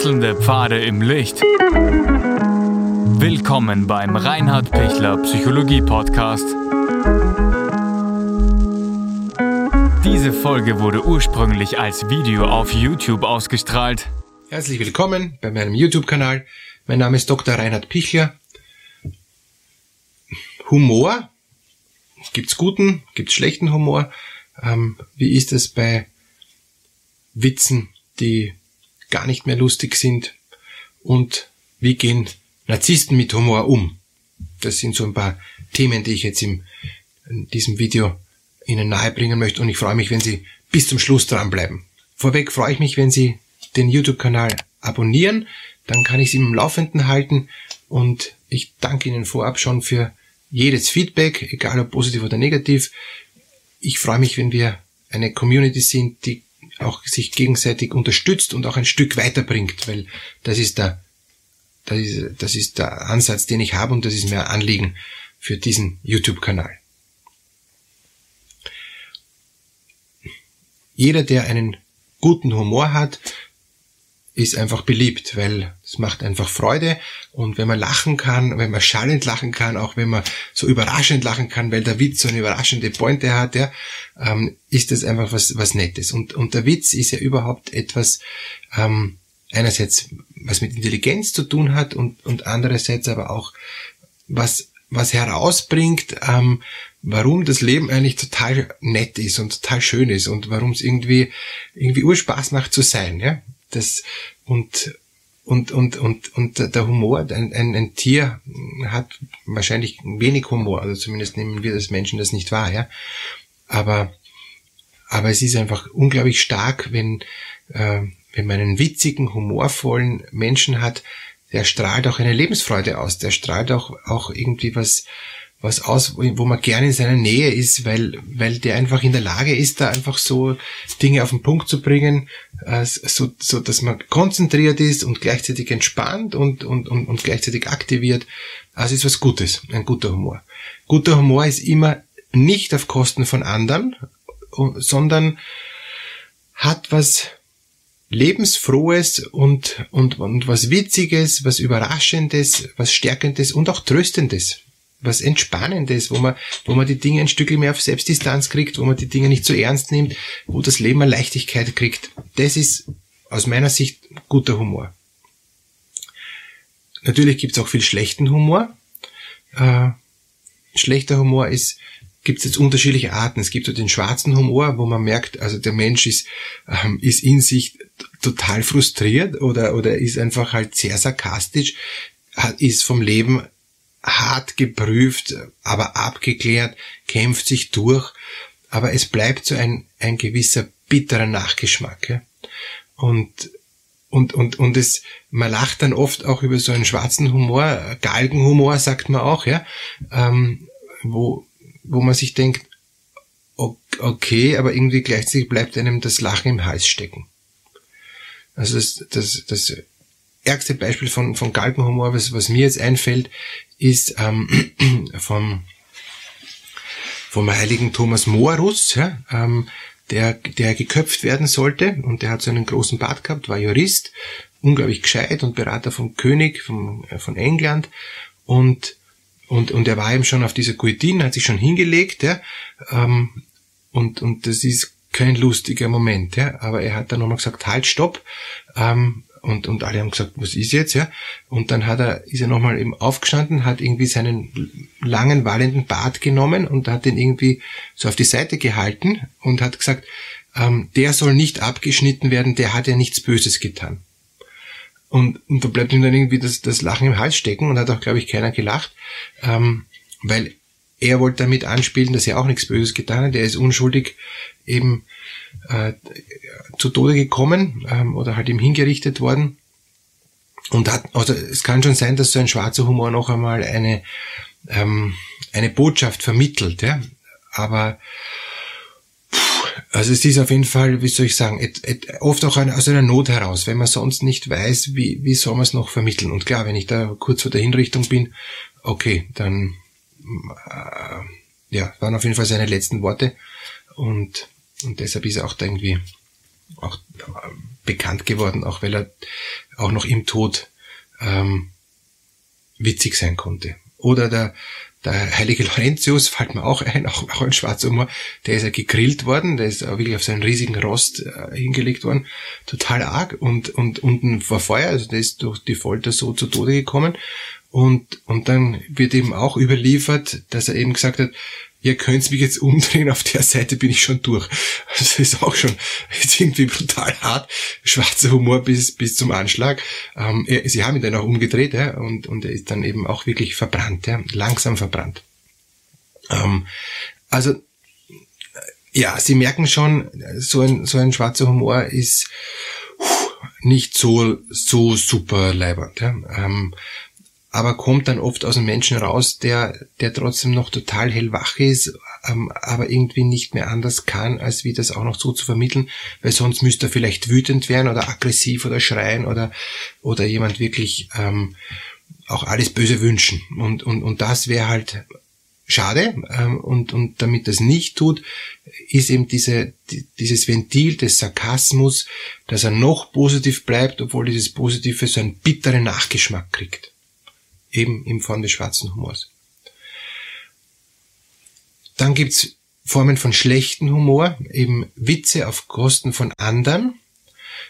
Wechselnde Pfade im Licht. Willkommen beim Reinhard Pichler Psychologie Podcast. Diese Folge wurde ursprünglich als Video auf YouTube ausgestrahlt. Herzlich willkommen bei meinem YouTube-Kanal. Mein Name ist Dr. Reinhard Pichler. Humor. Gibt's guten, gibt's schlechten Humor? Ähm, wie ist es bei Witzen, die gar nicht mehr lustig sind? Und wie gehen Narzissten mit Humor um? Das sind so ein paar Themen, die ich jetzt in diesem Video Ihnen nahebringen möchte und ich freue mich, wenn Sie bis zum Schluss dranbleiben. Vorweg freue ich mich, wenn Sie den YouTube-Kanal abonnieren, dann kann ich Sie im Laufenden halten und ich danke Ihnen vorab schon für jedes Feedback, egal ob positiv oder negativ. Ich freue mich, wenn wir eine Community sind, die auch sich gegenseitig unterstützt und auch ein Stück weiterbringt, weil das ist der, das ist, das ist der Ansatz, den ich habe und das ist mir Anliegen für diesen YouTube-Kanal. Jeder, der einen guten Humor hat, ist einfach beliebt, weil es macht einfach Freude. Und wenn man lachen kann, wenn man schallend lachen kann, auch wenn man so überraschend lachen kann, weil der Witz so eine überraschende Pointe hat, ja, ähm, ist das einfach was was Nettes. Und und der Witz ist ja überhaupt etwas ähm, einerseits was mit Intelligenz zu tun hat und und andererseits aber auch was was herausbringt, ähm, warum das Leben eigentlich total nett ist und total schön ist und warum es irgendwie irgendwie Urspaß macht zu sein, ja das und und und und und der Humor, ein, ein, ein Tier hat wahrscheinlich wenig Humor, also zumindest nehmen wir als Menschen das nicht wahr, ja. Aber aber es ist einfach unglaublich stark, wenn äh, wenn man einen witzigen, humorvollen Menschen hat, der strahlt auch eine Lebensfreude aus, der strahlt auch auch irgendwie was was aus, wo man gerne in seiner Nähe ist, weil, weil der einfach in der Lage ist, da einfach so Dinge auf den Punkt zu bringen, äh, so, so dass man konzentriert ist und gleichzeitig entspannt und, und, und, und gleichzeitig aktiviert. Also ist was Gutes, ein guter Humor. Guter Humor ist immer nicht auf Kosten von anderen, sondern hat was lebensfrohes und, und, und was witziges, was überraschendes, was stärkendes und auch tröstendes was Entspannendes, wo man, wo man die Dinge ein Stück mehr auf Selbstdistanz kriegt, wo man die Dinge nicht so ernst nimmt, wo das Leben eine Leichtigkeit kriegt. Das ist aus meiner Sicht guter Humor. Natürlich gibt es auch viel schlechten Humor. Äh, schlechter Humor ist, gibt es jetzt unterschiedliche Arten. Es gibt so den schwarzen Humor, wo man merkt, also der Mensch ist, ähm, ist in sich total frustriert oder, oder ist einfach halt sehr sarkastisch, ist vom Leben hart geprüft, aber abgeklärt, kämpft sich durch, aber es bleibt so ein, ein gewisser bitterer Nachgeschmack. Ja? Und und, und, und es, man lacht dann oft auch über so einen schwarzen Humor, Galgenhumor sagt man auch, ja, ähm, wo, wo man sich denkt, okay, aber irgendwie gleichzeitig bleibt einem das Lachen im Hals stecken. Also das, das, das ärgste Beispiel von, von Galgenhumor, was, was mir jetzt einfällt, ist ähm, vom, vom heiligen Thomas Morus, ja, ähm, der, der geköpft werden sollte. Und der hat so einen großen Bart gehabt, war Jurist, unglaublich gescheit und Berater vom König vom, äh, von England. Und und, und er war eben schon auf dieser Guillotine, hat sich schon hingelegt, ja, ähm, und, und das ist kein lustiger Moment, ja, aber er hat dann nochmal gesagt, halt, stopp, ähm, und, und alle haben gesagt, was ist jetzt, ja? Und dann hat er, ist er nochmal eben aufgestanden, hat irgendwie seinen langen, wallenden Bart genommen und hat den irgendwie so auf die Seite gehalten und hat gesagt, ähm, der soll nicht abgeschnitten werden, der hat ja nichts Böses getan. Und, und da bleibt ihm dann irgendwie das, das Lachen im Hals stecken und hat auch, glaube ich, keiner gelacht, ähm, weil er wollte damit anspielen, dass er auch nichts Böses getan hat. Er ist unschuldig eben äh, zu Tode gekommen ähm, oder halt ihm hingerichtet worden. Und hat, also es kann schon sein, dass so ein schwarzer Humor noch einmal eine, ähm, eine Botschaft vermittelt, ja. Aber also es ist auf jeden Fall, wie soll ich sagen, et, et, oft auch aus einer Not heraus, wenn man sonst nicht weiß, wie, wie soll man es noch vermitteln. Und klar, wenn ich da kurz vor der Hinrichtung bin, okay, dann äh, ja, waren auf jeden Fall seine letzten Worte. Und und deshalb ist er auch da irgendwie auch äh, bekannt geworden, auch weil er auch noch im Tod ähm, witzig sein konnte. Oder der, der heilige Laurentius fällt mir auch ein, auch, auch ein schwarzer Humor, der ist ja gegrillt worden, der ist wirklich auf seinen riesigen Rost äh, hingelegt worden, total arg. Und, und unten war Feuer, also der ist durch die Folter so zu Tode gekommen. Und, und dann wird eben auch überliefert, dass er eben gesagt hat, ihr könnt mich jetzt umdrehen, auf der Seite bin ich schon durch. Das ist auch schon ist irgendwie brutal hart. Schwarzer Humor bis, bis zum Anschlag. Ähm, sie haben ihn dann auch umgedreht ja, und, und er ist dann eben auch wirklich verbrannt, ja, langsam verbrannt. Ähm, also ja, Sie merken schon, so ein, so ein schwarzer Humor ist nicht so, so super leibernd. Ja. Ähm, aber kommt dann oft aus einem Menschen raus, der, der trotzdem noch total hellwach ist, ähm, aber irgendwie nicht mehr anders kann, als wie das auch noch so zu vermitteln, weil sonst müsste er vielleicht wütend werden oder aggressiv oder schreien oder, oder jemand wirklich ähm, auch alles Böse wünschen. Und, und, und das wäre halt schade. Ähm, und, und damit das nicht tut, ist eben diese, die, dieses Ventil des Sarkasmus, dass er noch positiv bleibt, obwohl dieses Positive so einen bitteren Nachgeschmack kriegt eben in Form des schwarzen Humors. Dann gibt's Formen von schlechten Humor, eben Witze auf Kosten von anderen,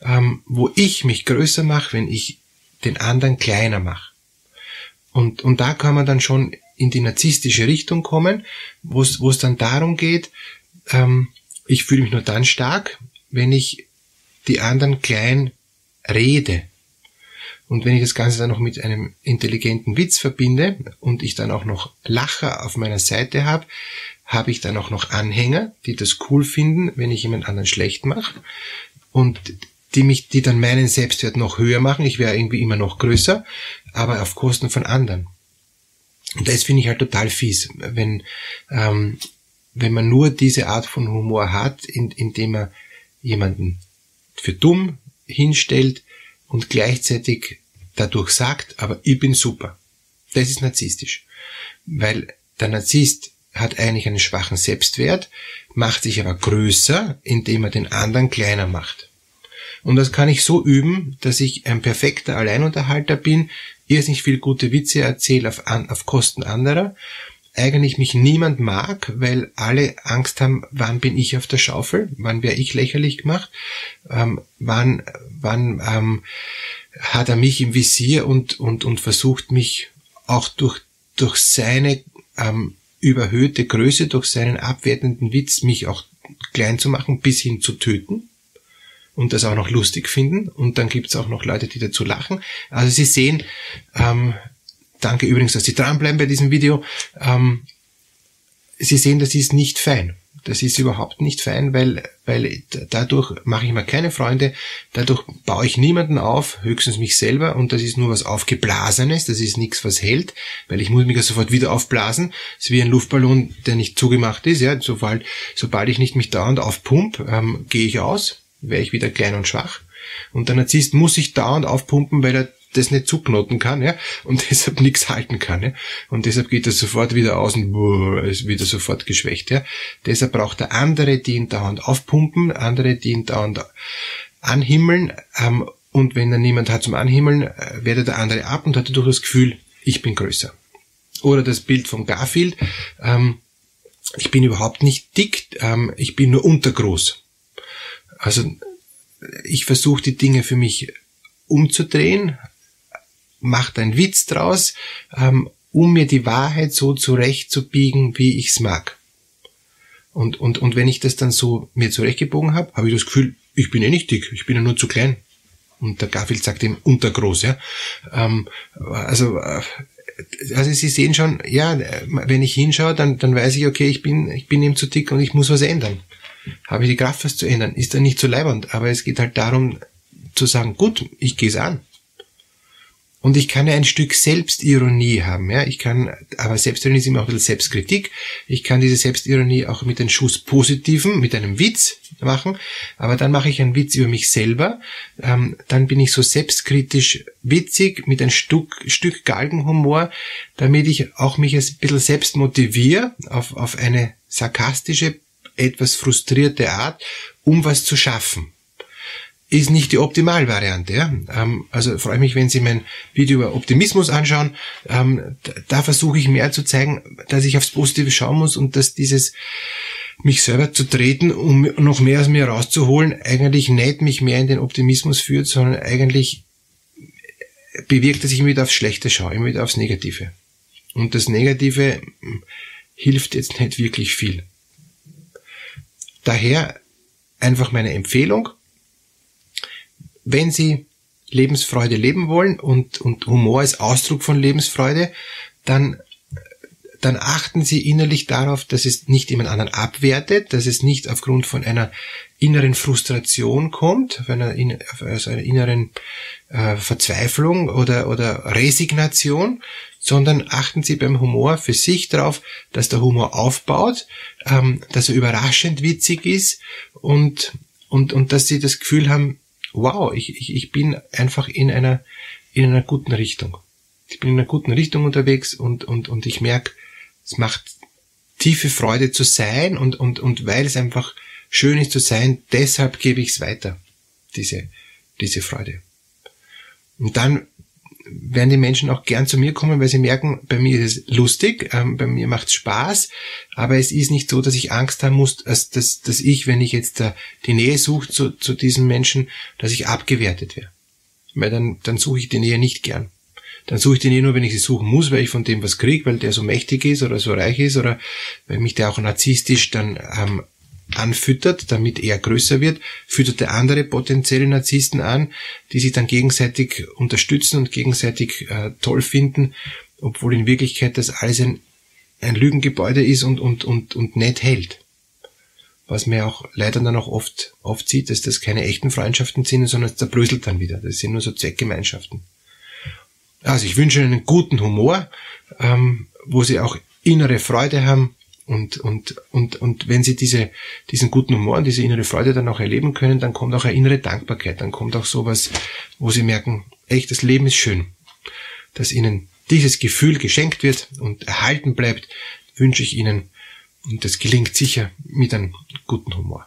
ähm, wo ich mich größer mache, wenn ich den anderen kleiner mache. Und, und da kann man dann schon in die narzisstische Richtung kommen, wo es dann darum geht, ähm, ich fühle mich nur dann stark, wenn ich die anderen klein rede. Und wenn ich das Ganze dann noch mit einem intelligenten Witz verbinde und ich dann auch noch Lacher auf meiner Seite habe, habe ich dann auch noch Anhänger, die das cool finden, wenn ich jemand anderen schlecht mache und die mich, die dann meinen Selbstwert noch höher machen. Ich wäre irgendwie immer noch größer, aber auf Kosten von anderen. Und das finde ich halt total fies, wenn ähm, wenn man nur diese Art von Humor hat, in, indem man jemanden für dumm hinstellt und gleichzeitig dadurch sagt, aber ich bin super. Das ist narzisstisch. Weil der Narzisst hat eigentlich einen schwachen Selbstwert, macht sich aber größer, indem er den anderen kleiner macht. Und das kann ich so üben, dass ich ein perfekter Alleinunterhalter bin, irrsinnig viel gute Witze erzähle auf, auf Kosten anderer, eigentlich mich niemand mag, weil alle Angst haben, wann bin ich auf der Schaufel, wann werde ich lächerlich gemacht, ähm, wann, wann ähm, hat er mich im Visier und, und, und versucht mich auch durch, durch seine ähm, überhöhte Größe, durch seinen abwertenden Witz mich auch klein zu machen, bis hin zu töten und das auch noch lustig finden. Und dann gibt's auch noch Leute, die dazu lachen. Also Sie sehen, ähm, danke übrigens, dass Sie dranbleiben bei diesem Video, ähm, Sie sehen, das ist nicht fein. Das ist überhaupt nicht fein, weil, weil dadurch mache ich mir keine Freunde, dadurch baue ich niemanden auf, höchstens mich selber und das ist nur was Aufgeblasenes, das ist nichts, was hält, weil ich muss mich ja sofort wieder aufblasen. Es ist wie ein Luftballon, der nicht zugemacht ist, ja, sobald, sobald ich nicht mich dauernd aufpump, ähm, gehe ich aus, wäre ich wieder klein und schwach. Und der Narzisst muss sich dauernd aufpumpen, weil er das nicht zuknoten kann, ja, und deshalb nichts halten kann, ja. Und deshalb geht er sofort wieder aus und ist wieder sofort geschwächt, ja. Deshalb braucht er andere, die ihn dauernd aufpumpen, andere, die ihn dauernd anhimmeln, ähm, und wenn er niemand hat zum Anhimmeln, äh, wertet der andere ab und hat dadurch das Gefühl, ich bin größer. Oder das Bild von Garfield, ähm, ich bin überhaupt nicht dick, ähm, ich bin nur untergroß. Also ich versuche die Dinge für mich umzudrehen, macht einen Witz draus, ähm, um mir die Wahrheit so zurechtzubiegen, wie ich's mag. Und, und, und wenn ich das dann so mir zurechtgebogen habe, habe ich das Gefühl, ich bin eh nicht dick, ich bin ja nur zu klein. Und der Garfield sagt ihm untergroß, ja. Ähm, also, äh, also Sie sehen schon, ja, wenn ich hinschaue, dann, dann weiß ich, okay, ich bin, ich bin ihm zu dick und ich muss was ändern. Habe ich die Kraft, was zu ändern? Ist er nicht so leibernd, aber es geht halt darum zu sagen, gut, ich gehe es an. Und ich kann ja ein Stück Selbstironie haben, ja. Ich kann, aber Selbstironie ist immer auch ein bisschen Selbstkritik. Ich kann diese Selbstironie auch mit einem Schuss Positiven, mit einem Witz machen. Aber dann mache ich einen Witz über mich selber. Ähm, dann bin ich so selbstkritisch witzig mit ein Stück, Stück Galgenhumor, damit ich auch mich ein bisschen selbst motiviere auf, auf eine sarkastische, etwas frustrierte Art, um was zu schaffen. Ist nicht die Optimalvariante. Ja? Ähm, also freue mich, wenn Sie mein Video über Optimismus anschauen. Ähm, da, da versuche ich mehr zu zeigen, dass ich aufs Positive schauen muss und dass dieses mich selber zu treten, um noch mehr aus mir rauszuholen, eigentlich nicht mich mehr in den Optimismus führt, sondern eigentlich bewirkt, dass ich immer wieder aufs Schlechte schaue, immer wieder aufs Negative. Und das Negative hilft jetzt nicht wirklich viel. Daher einfach meine Empfehlung, wenn Sie Lebensfreude leben wollen und, und Humor ist Ausdruck von Lebensfreude, dann, dann achten Sie innerlich darauf, dass es nicht jemand anderen abwertet, dass es nicht aufgrund von einer inneren Frustration kommt, auf einer, also einer inneren äh, Verzweiflung oder, oder Resignation, sondern achten Sie beim Humor für sich darauf, dass der Humor aufbaut, ähm, dass er überraschend witzig ist und, und, und dass Sie das Gefühl haben, wow, ich, ich, ich bin einfach in einer, in einer guten Richtung. Ich bin in einer guten Richtung unterwegs und, und, und ich merke, es macht tiefe Freude zu sein und, und, und weil es einfach schön ist zu sein, deshalb gebe ich es weiter, diese, diese Freude. Und dann werden die Menschen auch gern zu mir kommen, weil sie merken, bei mir ist es lustig, ähm, bei mir macht es Spaß, aber es ist nicht so, dass ich Angst haben muss, dass, dass, dass ich, wenn ich jetzt äh, die Nähe suche zu, zu diesen Menschen, dass ich abgewertet werde. Weil dann, dann suche ich die Nähe nicht gern. Dann suche ich die Nähe nur, wenn ich sie suchen muss, weil ich von dem was kriege, weil der so mächtig ist oder so reich ist oder weil mich der auch narzisstisch dann ähm, anfüttert, damit er größer wird, füttert der andere potenzielle Narzissten an, die sich dann gegenseitig unterstützen und gegenseitig äh, toll finden, obwohl in Wirklichkeit das alles ein, ein Lügengebäude ist und, und, und, und nicht hält. Was man auch leider dann auch oft, oft sieht, dass das keine echten Freundschaften sind, sondern es zerbröselt dann wieder. Das sind nur so Zweckgemeinschaften. Also ich wünsche Ihnen einen guten Humor, ähm, wo Sie auch innere Freude haben, und, und, und, und wenn sie diese, diesen guten Humor und diese innere Freude dann auch erleben können, dann kommt auch eine innere Dankbarkeit, dann kommt auch sowas, wo sie merken, echt, das Leben ist schön. Dass ihnen dieses Gefühl geschenkt wird und erhalten bleibt, wünsche ich ihnen. Und das gelingt sicher mit einem guten Humor.